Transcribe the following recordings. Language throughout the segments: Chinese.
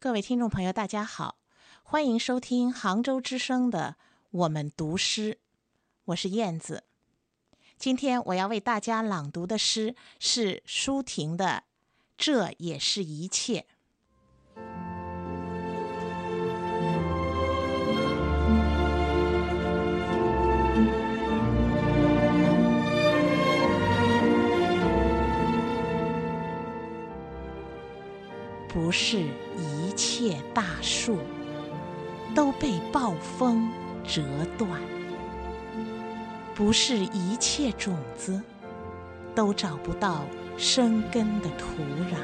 各位听众朋友，大家好，欢迎收听杭州之声的《我们读诗》，我是燕子。今天我要为大家朗读的诗是舒婷的《这也是一切》。不是一切大树都被暴风折断，不是一切种子都找不到生根的土壤，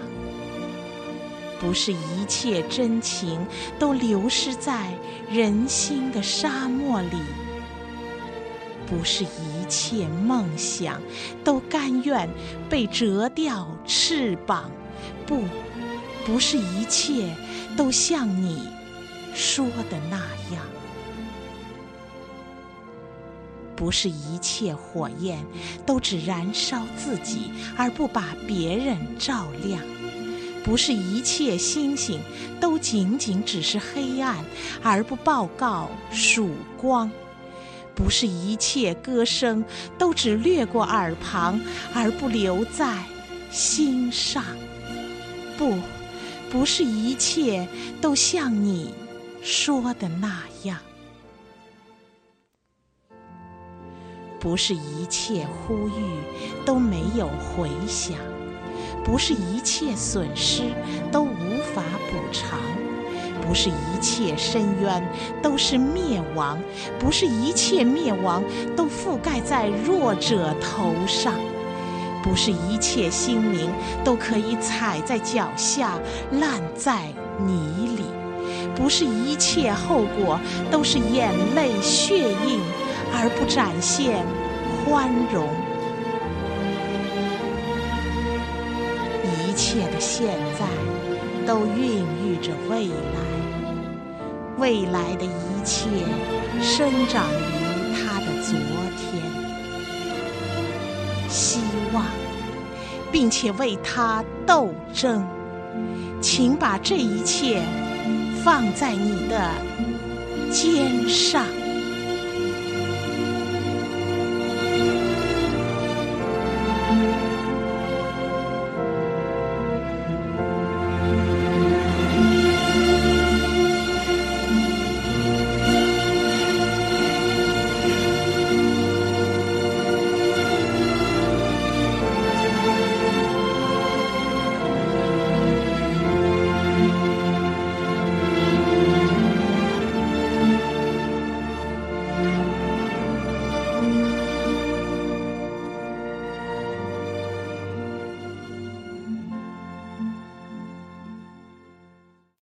不是一切真情都流失在人心的沙漠里，不是一切梦想都甘愿被折掉翅膀，不。不是一切都像你说的那样，不是一切火焰都只燃烧自己而不把别人照亮，不是一切星星都仅仅只是黑暗而不报告曙光，不是一切歌声都只掠过耳旁而不留在心上，不。不是一切都像你说的那样，不是一切呼吁都没有回响，不是一切损失都无法补偿，不是一切深渊都是灭亡，不是一切灭亡都覆盖在弱者头上。不是一切心灵都可以踩在脚下烂在泥里，不是一切后果都是眼泪血印而不展现宽容。一切的现在都孕育着未来，未来的一切生长于希望并且为他斗争，请把这一切放在你的肩上。